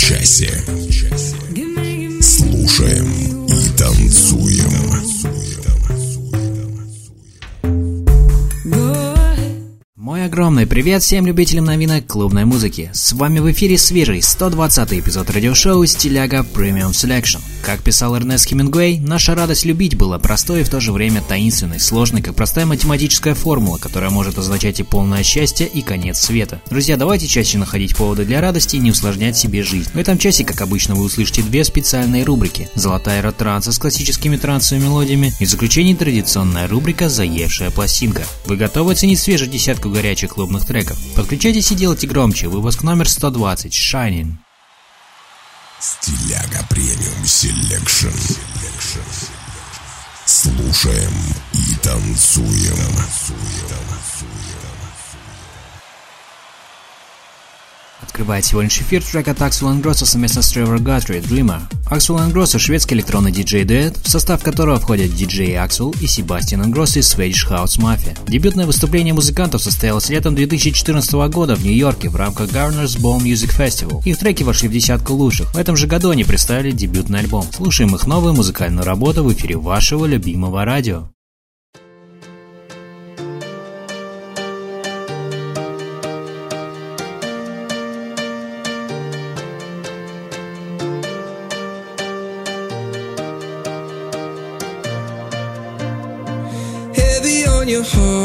Часе. Огромный привет всем любителям новинок клубной музыки. С вами в эфире свежий 120 эпизод радиошоу «Стиляга Premium Selection». Как писал Эрнест Хемингуэй, наша радость любить была простой и в то же время таинственной, сложной, как простая математическая формула, которая может означать и полное счастье, и конец света. Друзья, давайте чаще находить поводы для радости и не усложнять себе жизнь. В этом часе, как обычно, вы услышите две специальные рубрики. Золотая эра транса с классическими трансовыми мелодиями и в заключении традиционная рубрика «Заевшая пластинка». Вы готовы оценить свежую десятку горячих клубных треков? Подключайтесь и делайте громче. Выпуск номер 120 «Shining». Стиляга Premium Selection. Слушаем и танцуем. Открывает сегодняшний эфир трек от Axwell Ingrosso совместно с Trevor Guthrie «Dreamer». Axwell Ingrosso – шведский электронный диджей-дуэт, в состав которого входят диджей Axwell и Себастьян Ingrosso из Swedish House Mafia. Дебютное выступление музыкантов состоялось летом 2014 года в Нью-Йорке в рамках Governors Ball Music Festival. Их треки вошли в десятку лучших. В этом же году они представили дебютный альбом. Слушаем их новую музыкальную работу в эфире вашего любимого радио. Your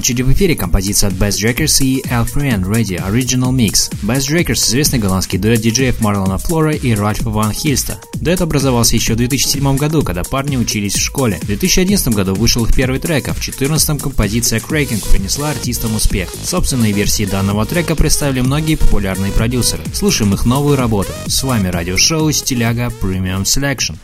очереди в эфире композиция от Bass Jackers и Alfriend Radio Original Mix. Bass Jackers – известный голландский дуэт диджеев Марлона Флора и Ральфа Ван Хильста. Дуэт образовался еще в 2007 году, когда парни учились в школе. В 2011 году вышел их первый трек, а в 2014 композиция Cracking принесла артистам успех. Собственные версии данного трека представили многие популярные продюсеры. Слушаем их новую работу. С вами радиошоу Стиляга Premium Selection.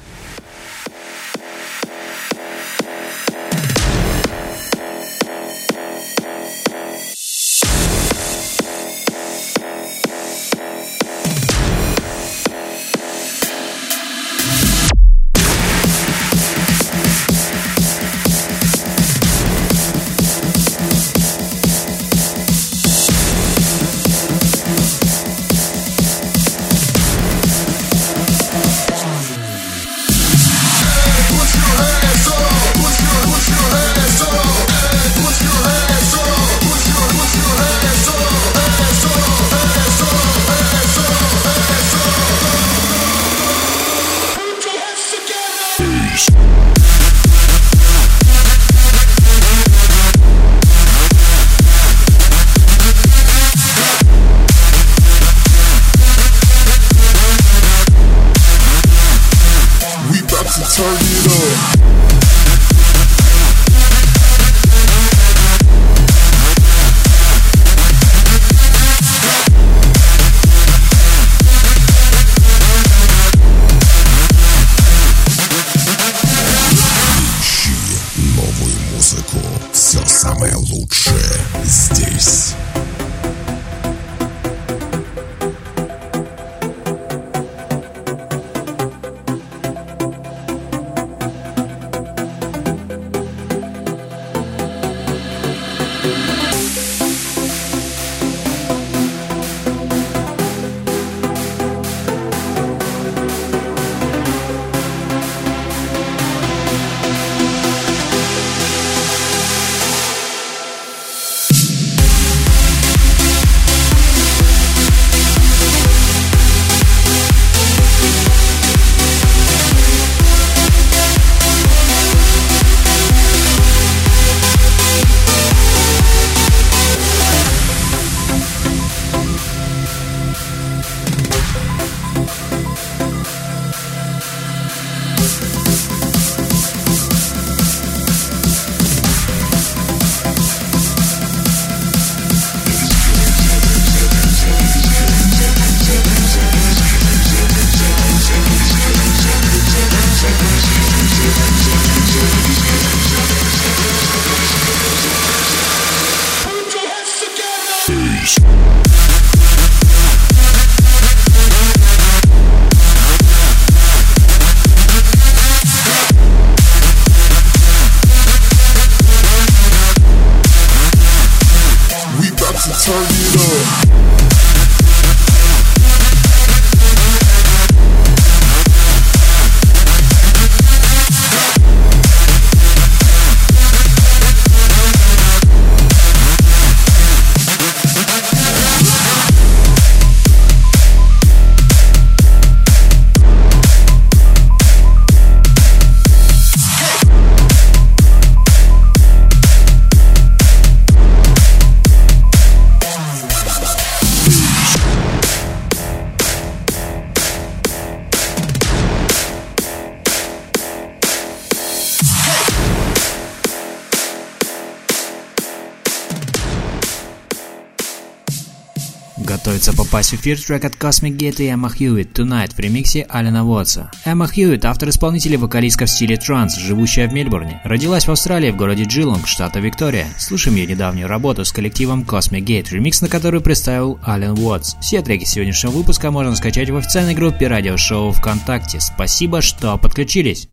Готовится попасть в эфир трек от Cosmic Gate и Emma Hewitt Tonight в ремиксе Алина Уотса. Эмма Хьюитт – автор-исполнитель и вокалистка в стиле транс, живущая в Мельбурне. Родилась в Австралии в городе Джилонг, штата Виктория. Слушаем ее недавнюю работу с коллективом Cosmic Gate, ремикс на который представил Ален Уотс. Все треки сегодняшнего выпуска можно скачать в официальной группе радиошоу ВКонтакте. Спасибо, что подключились.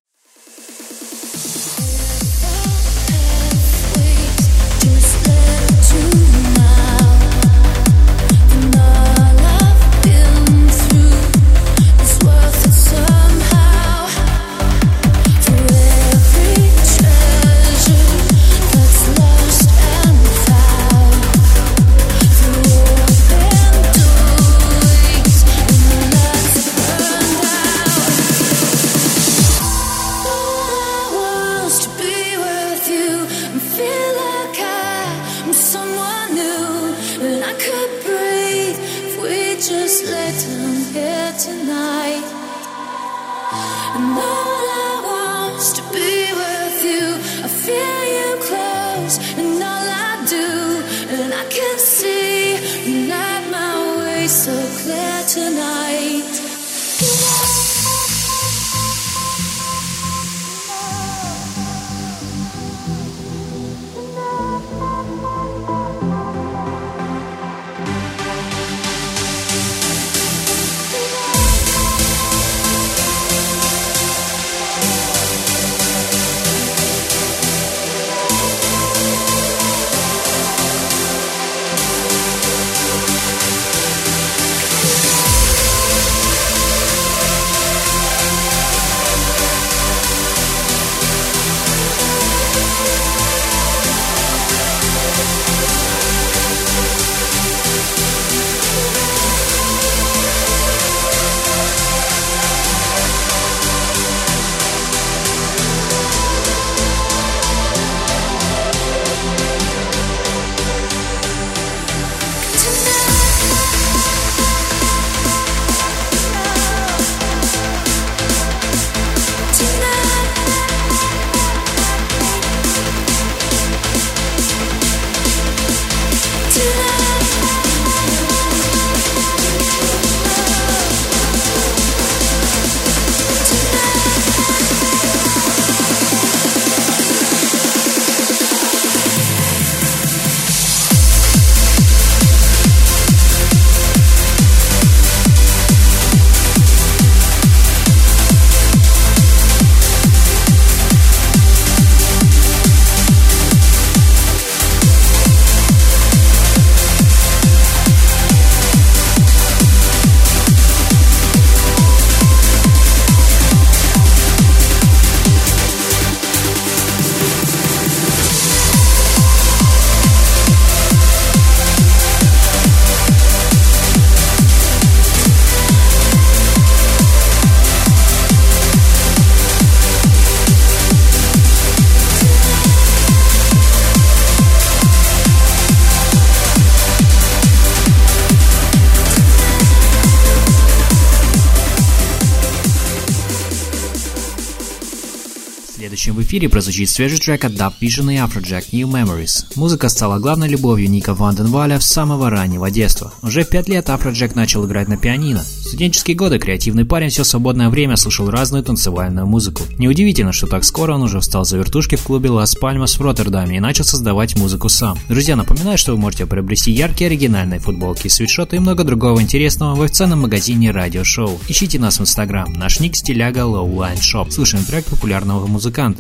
Следующем в эфире прозвучит свежий трек от Dub Vision и Afrojack New Memories. Музыка стала главной любовью Ника Ванденваля с самого раннего детства. Уже в пять лет Afrojack начал играть на пианино. В студенческие годы креативный парень все свободное время слушал разную танцевальную музыку. Неудивительно, что так скоро он уже встал за вертушки в клубе Las Palmas в Роттердаме и начал создавать музыку сам. Друзья, напоминаю, что вы можете приобрести яркие оригинальные футболки, свитшоты и много другого интересного в официальном магазине Радио Шоу. Ищите нас в Инстаграм, наш ник стиляга Lowline Shop. Слушаем трек популярного музыканта.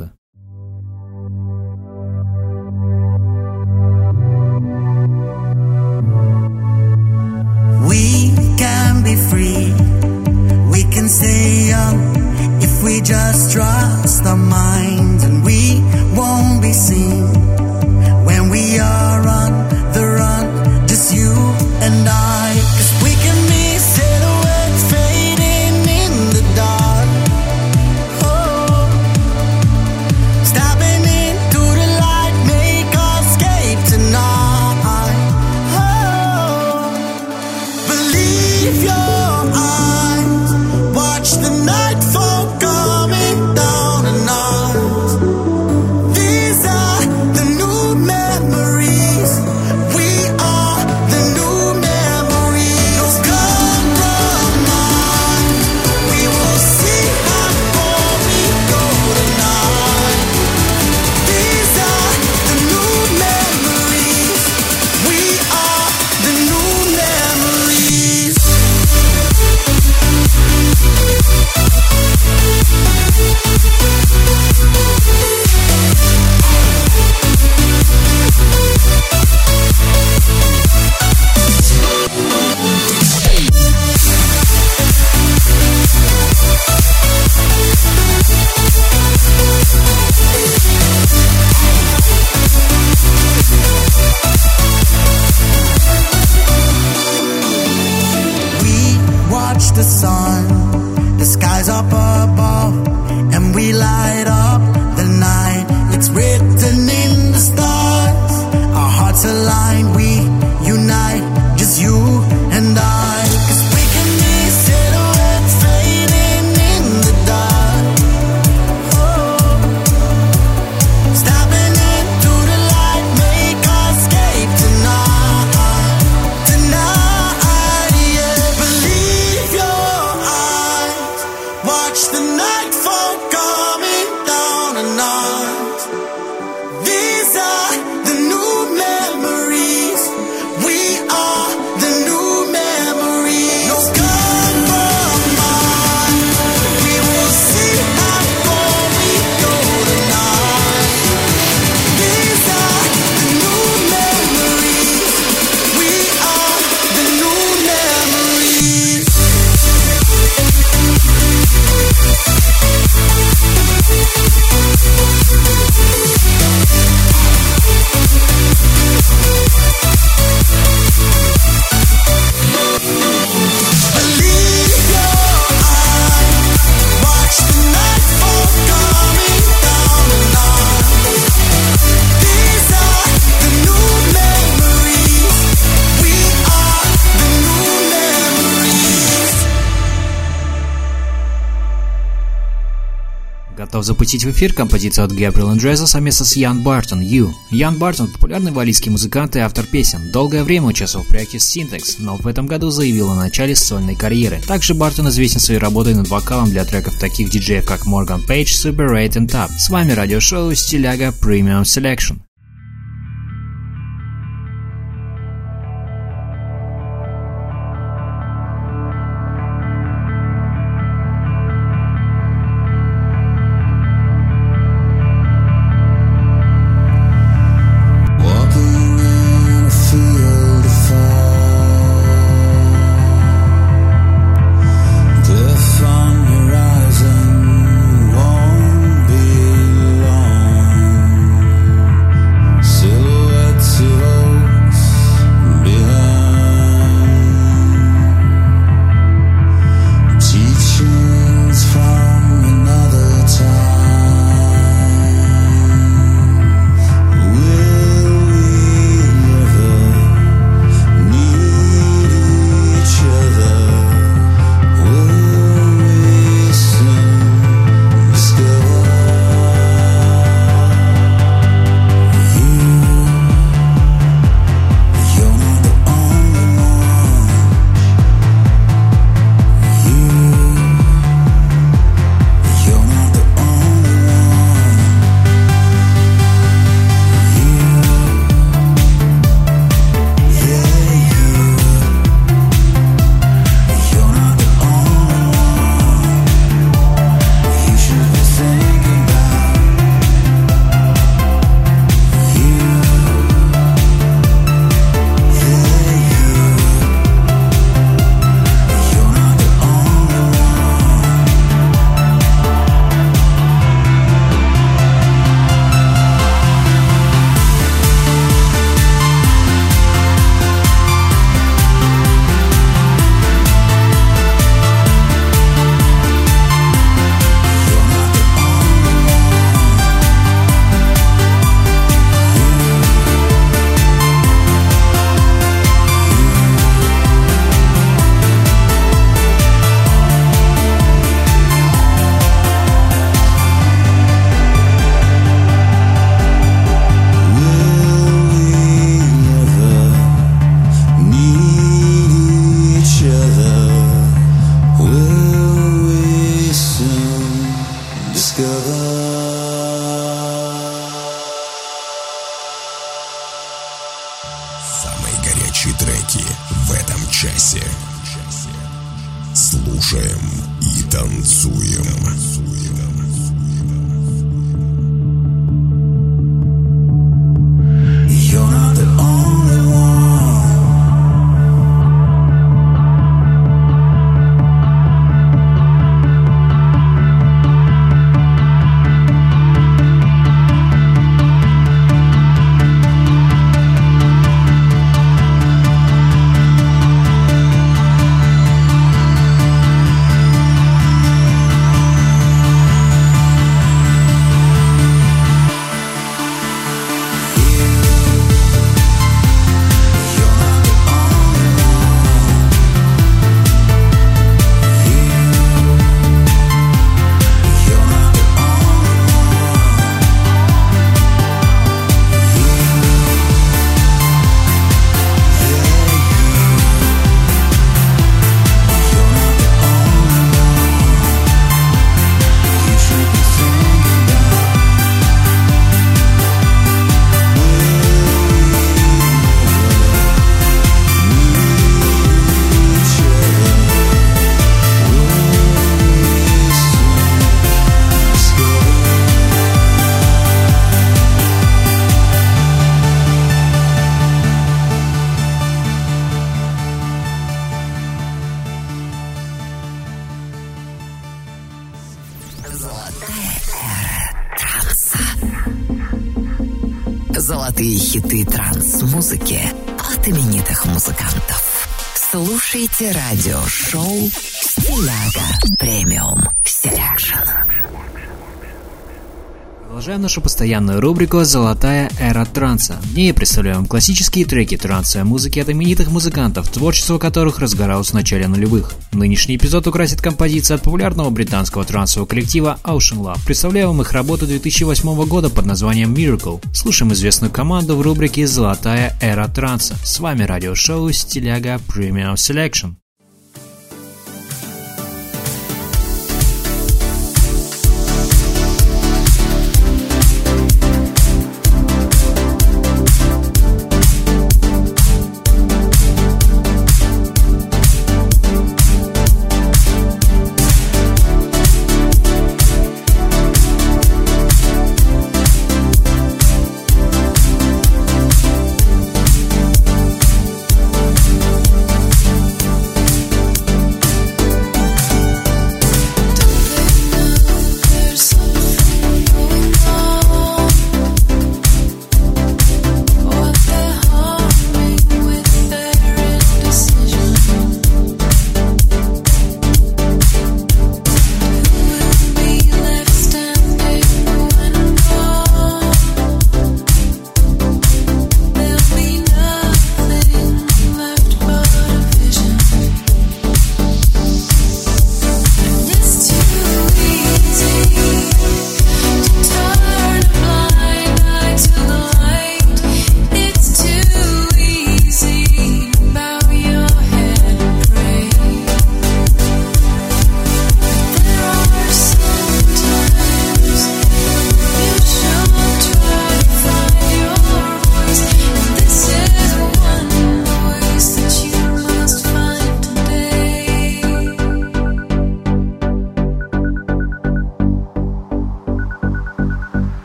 my запустить в эфир композицию от Gabriel Andresa совместно с Ян Бартон «You». Ян Бартон – популярный валийский музыкант и автор песен. Долгое время участвовал в проекте Syntax, но в этом году заявил о начале сольной карьеры. Также Бартон известен своей работой над вокалом для треков таких диджеев, как Morgan Page, Super 8 и Top. С вами радиошоу «Стиляга Premium Selection». Постоянную рубрику «Золотая эра транса». В ней представляем классические треки транса музыки от именитых музыкантов, творчество которых разгоралось в начале нулевых. Нынешний эпизод украсит композиция от популярного британского трансового коллектива Ocean Love. Представляем их работу 2008 года под названием Miracle. Слушаем известную команду в рубрике «Золотая эра транса». С вами радиошоу «Стиляга Premium Selection».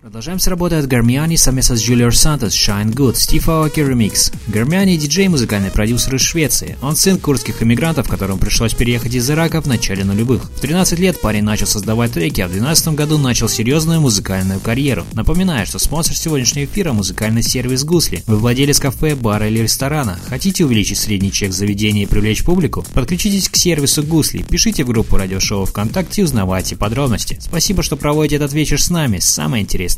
Продолжаем с работы от Гармиани совместно с Джулиор Сантос Shine Good Стив Аоки ремикс. Гармиани – диджей музыкальный продюсер из Швеции. Он сын курдских иммигрантов, которым пришлось переехать из Ирака в начале нулевых. В 13 лет парень начал создавать треки, а в 2012 году начал серьезную музыкальную карьеру. Напоминаю, что спонсор сегодняшнего эфира – музыкальный сервис Гусли. Вы владелец кафе, бара или ресторана. Хотите увеличить средний чек заведения и привлечь публику? Подключитесь к сервису Гусли, пишите в группу радиошоу ВКонтакте и узнавайте подробности. Спасибо, что проводите этот вечер с нами. Самое интересное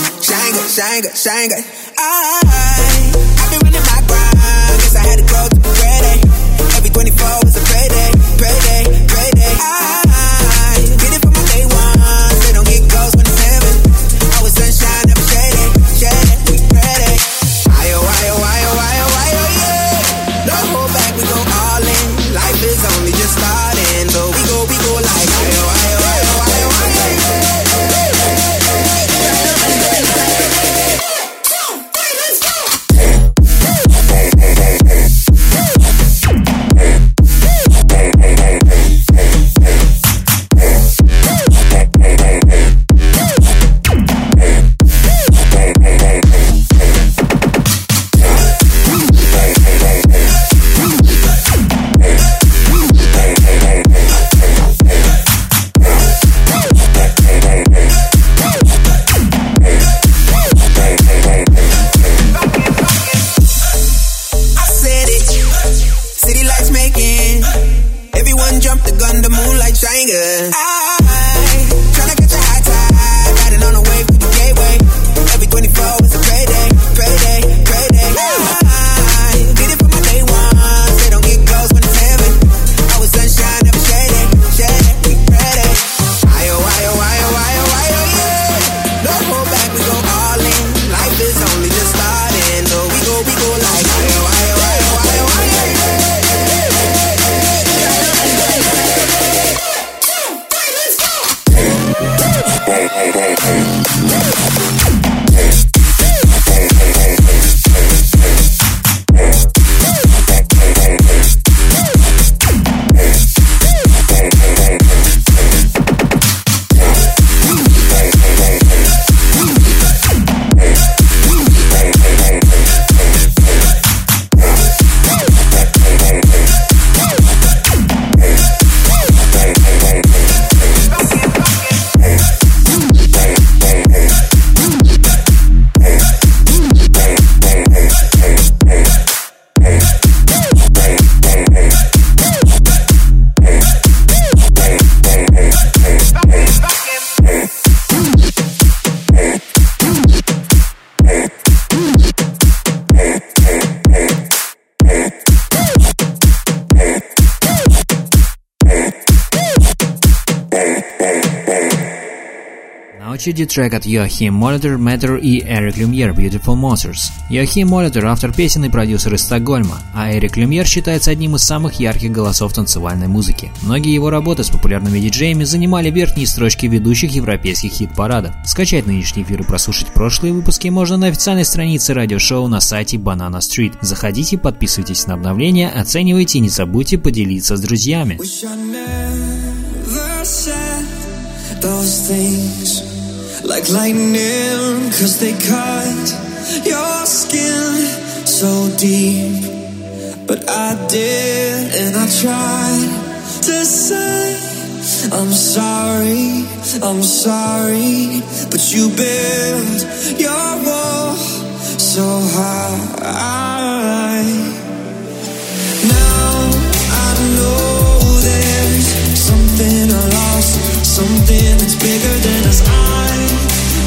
Shanga, shanga, shanga. I, I've been running my grind. Guess I had to go to the ready. Every 24 Очереди трек от Йохим Молитер, Мэттер и Эрик Люмьер Beautiful Monsters. Йохим Молитер – автор песен и продюсер из Стокгольма, а Эрик Люмьер считается одним из самых ярких голосов танцевальной музыки. Многие его работы с популярными диджеями занимали верхние строчки ведущих европейских хит-парадов. Скачать нынешний эфир и прослушать прошлые выпуски можно на официальной странице радиошоу на сайте Banana Street. Заходите, подписывайтесь на обновления, оценивайте и не забудьте поделиться с друзьями. Those things like lightning, cause they cut your skin so deep. But I did, and I tried to say, I'm sorry, I'm sorry. But you built your wall so high. Now I know there's something I lost, something that's bigger than us. I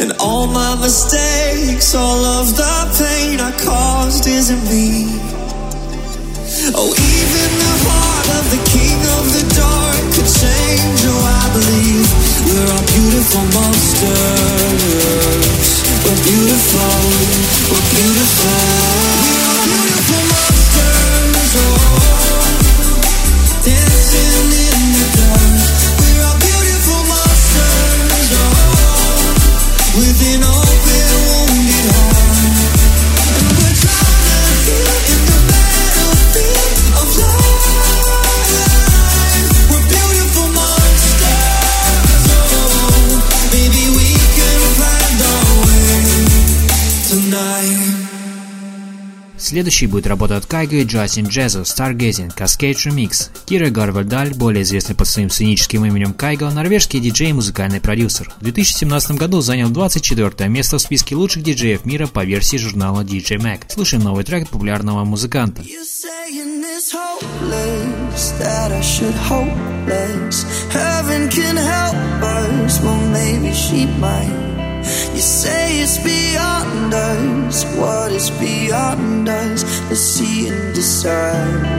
And all my mistakes, all of the pain I caused isn't me. Oh, even the heart of the king of the dark could change. Oh, I believe we're all beautiful monsters. We're beautiful, we're beautiful. We're beautiful monsters. Следующий будет работа от Кайга и Джастин Джезо Stargazing Cascade Remix. Кира Гарвальдаль, более известный под своим сценическим именем Кайго, норвежский диджей и музыкальный продюсер. В 2017 году занял 24 место в списке лучших диджеев мира по версии журнала DJ Mag. Слушаем новый трек популярного музыканта. Hopeless. You say it's beyond us. What is beyond us? Let's see and decide.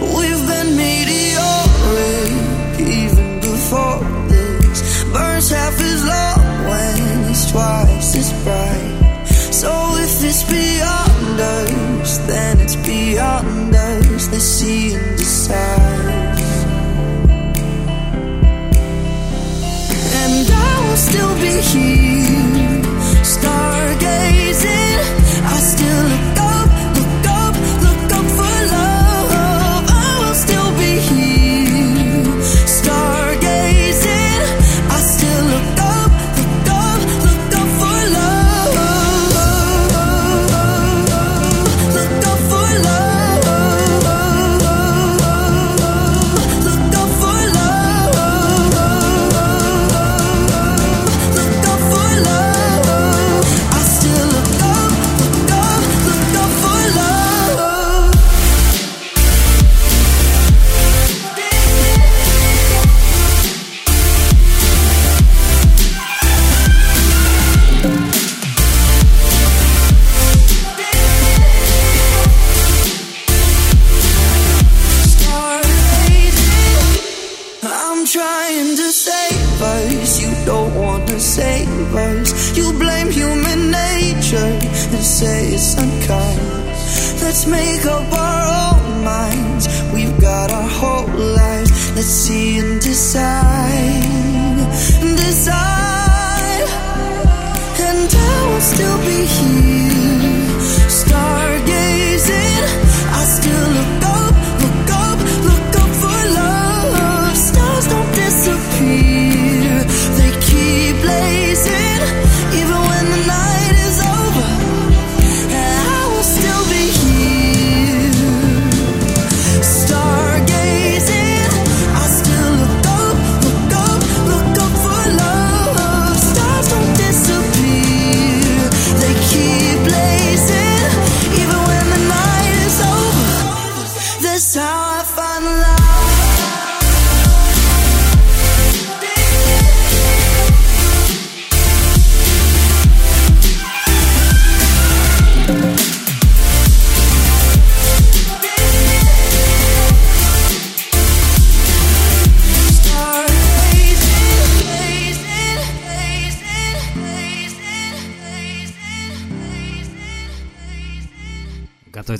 We've been meteoric even before this. Burns half as long when it's twice as bright. So if it's beyond us, then it's beyond us. Let's see and decide.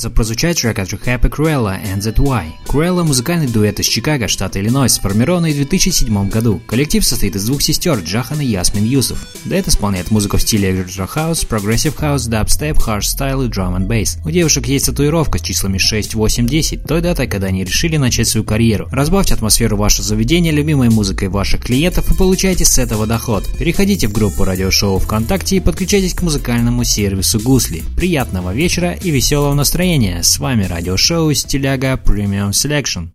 Готовится прозвучать трек от Happy Cruella and That Why. Cruella – музыкальный дуэт из Чикаго, штата Иллинойс, сформированный в 2007 году. Коллектив состоит из двух сестер Джахан и Ясмин Юсов. Дуэт исполняет музыку в стиле Electro House, Progressive House, Dubstep, Hardstyle и Drum and Bass. У девушек есть татуировка с числами 6, 8, 10, той датой, когда они решили начать свою карьеру. Разбавьте атмосферу вашего заведения любимой музыкой ваших клиентов и получайте с этого доход. Переходите в группу радиошоу ВКонтакте и подключайтесь к музыкальному сервису Гусли. Приятного вечера и веселого настроения настроения. С вами радиошоу Стиляга Premium Selection.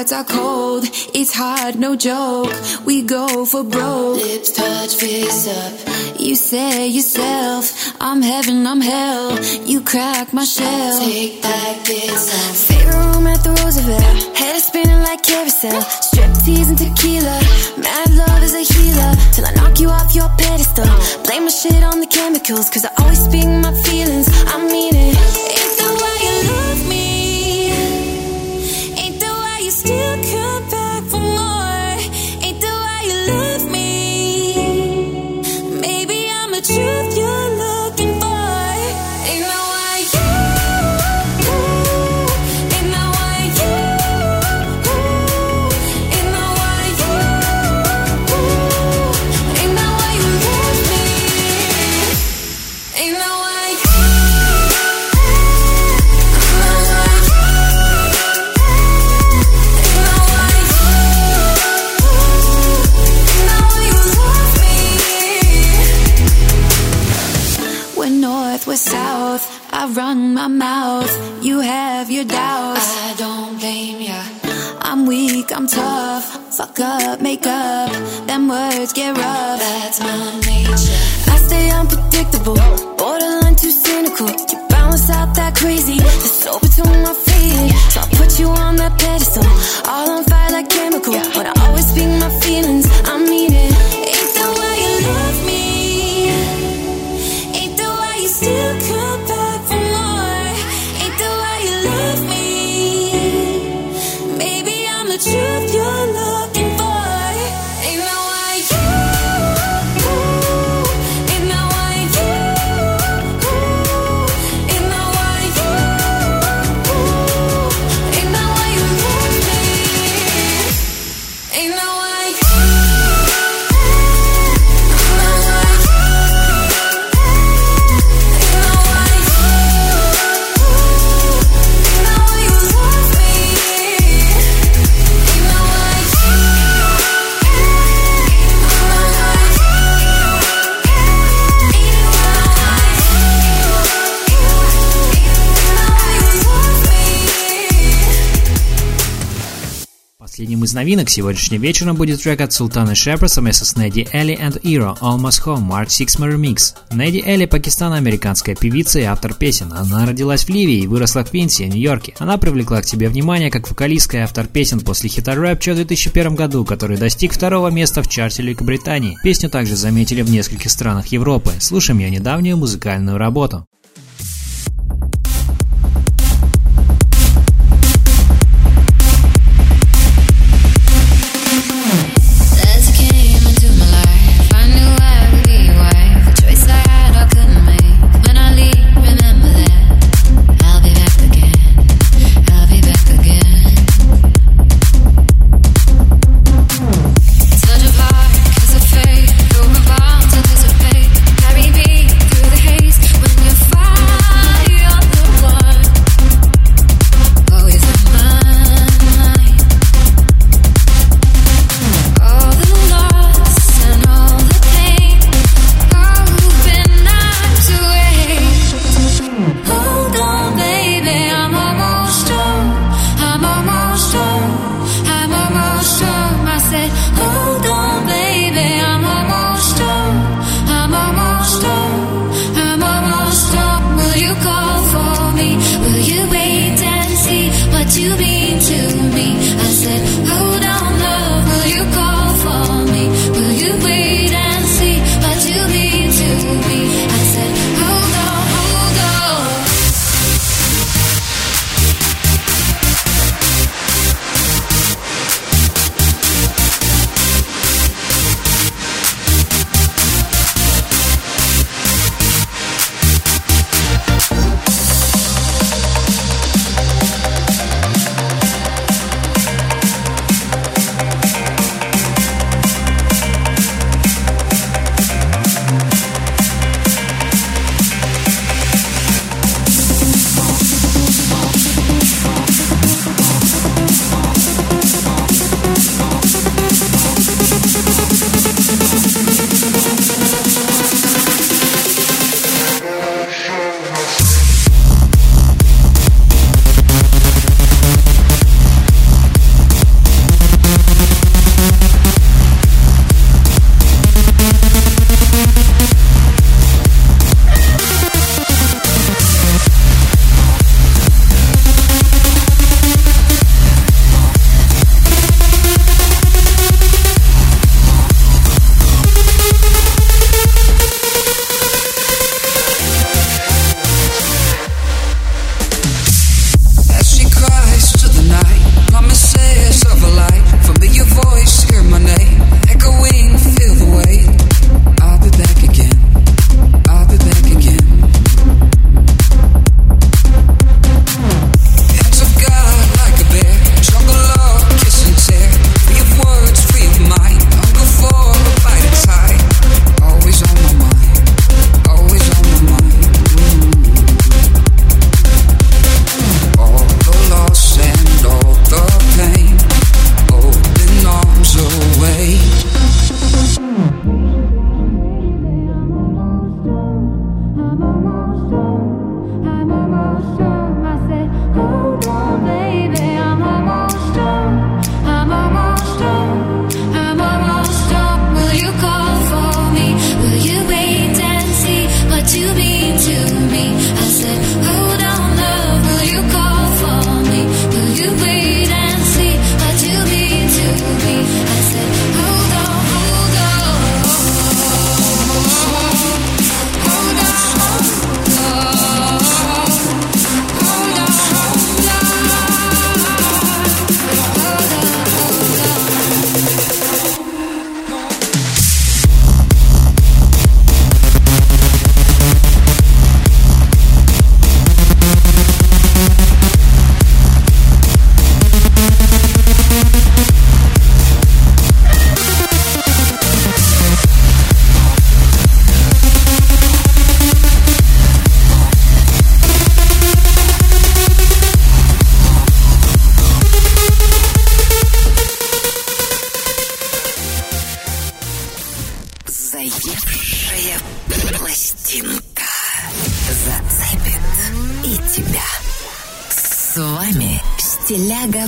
Hearts are cold, it's hard, no joke. We go for broke. Lips touch, face up. You say yourself, I'm heaven, I'm hell. You crack my shell. Take that, get some. Favorite room at the Roosevelt. Head spinning like carousel. Strip tease and tequila. Mad love is a healer. Till I knock you off your pedestal. Blame my shit on the chemicals. Cause I always speak my feelings. I mean it. Mouth. You have your doubts. I don't blame ya. I'm weak, I'm tough. Fuck up, make up. Them words get rough. That's my nature. I stay unpredictable. Borderline too cynical. You balance out that crazy. The soul between my feet. So I put you on that pedestal. All on fire like chemical. But I always speak my feelings, новинок сегодняшним вечером будет трек от Султана Шепра совместно с Неди Элли and Iro Almost Home Mark Sixma Remix. Неди Элли – пакистано-американская певица и автор песен. Она родилась в Ливии и выросла в Квинсе, Нью-Йорке. Она привлекла к себе внимание как вокалистка и автор песен после хита Rapture в 2001 году, который достиг второго места в чарте Великобритании. Песню также заметили в нескольких странах Европы. Слушаем ее недавнюю музыкальную работу.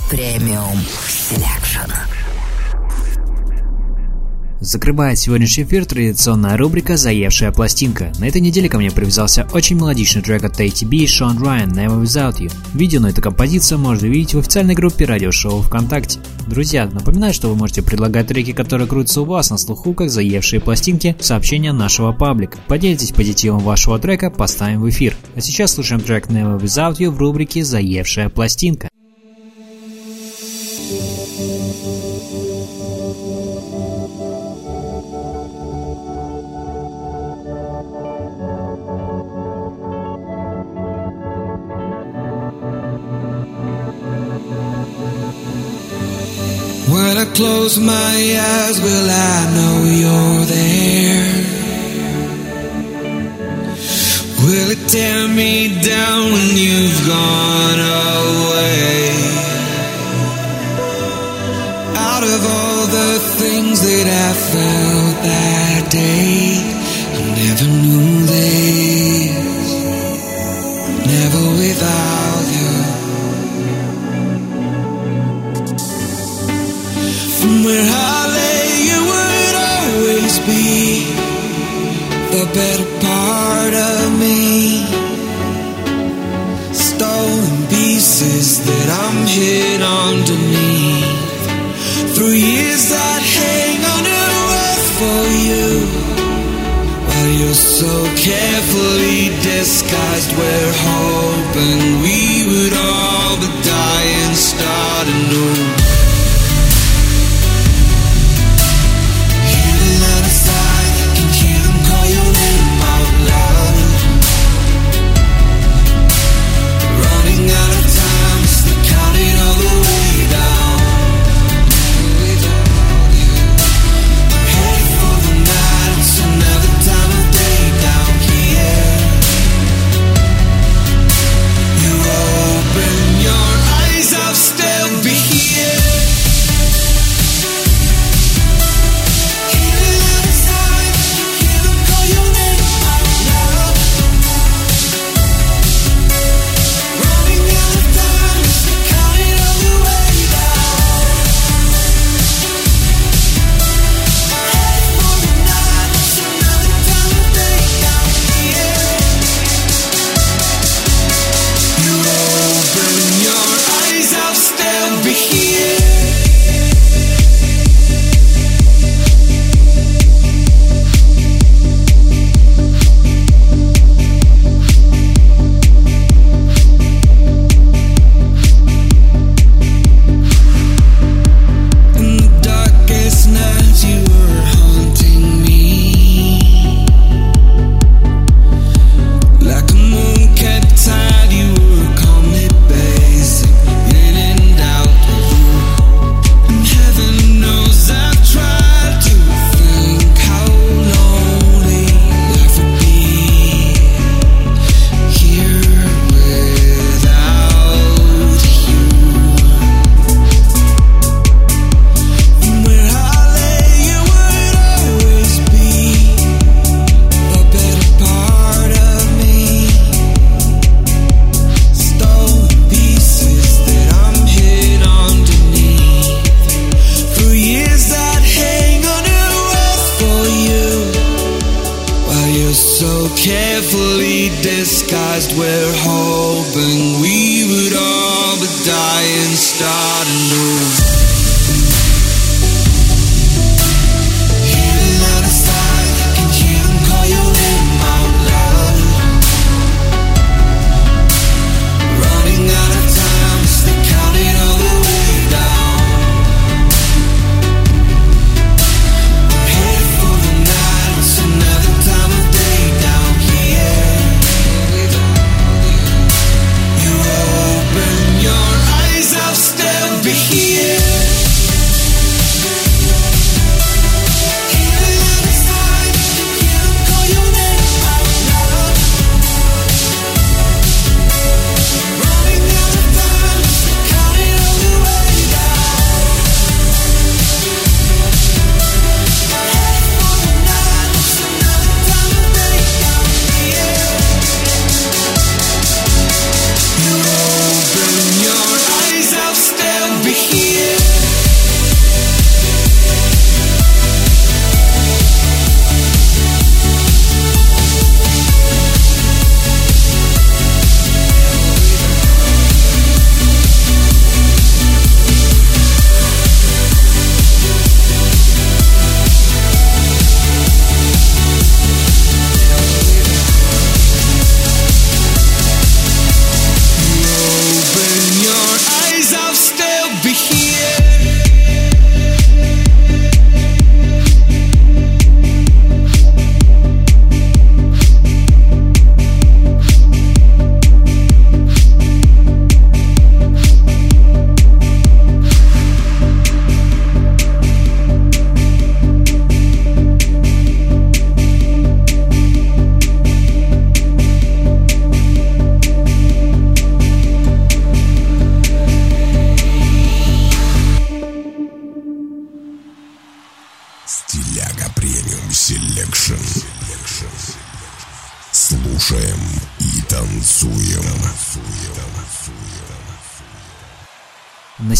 Premium Selection. Закрывает сегодняшний эфир традиционная рубрика «Заевшая пластинка». На этой неделе ко мне привязался очень мелодичный трек от ATB и Sean Ryan «Never Without You». Видео на эту композицию можно увидеть в официальной группе радиошоу ВКонтакте. Друзья, напоминаю, что вы можете предлагать треки, которые крутятся у вас на слуху, как заевшие пластинки, сообщения нашего паблика. Поделитесь позитивом вашего трека, поставим в эфир. А сейчас слушаем трек «Never Without You» в рубрике «Заевшая пластинка». Close my eyes, will I know you're there? Will it tear me down when you've gone away? Out of all the things that I felt that day, I never knew this. Never without the better part of me. Stolen pieces that I'm hid underneath. Through years that hang on to for you. While you're so carefully disguised, we're hoping we would all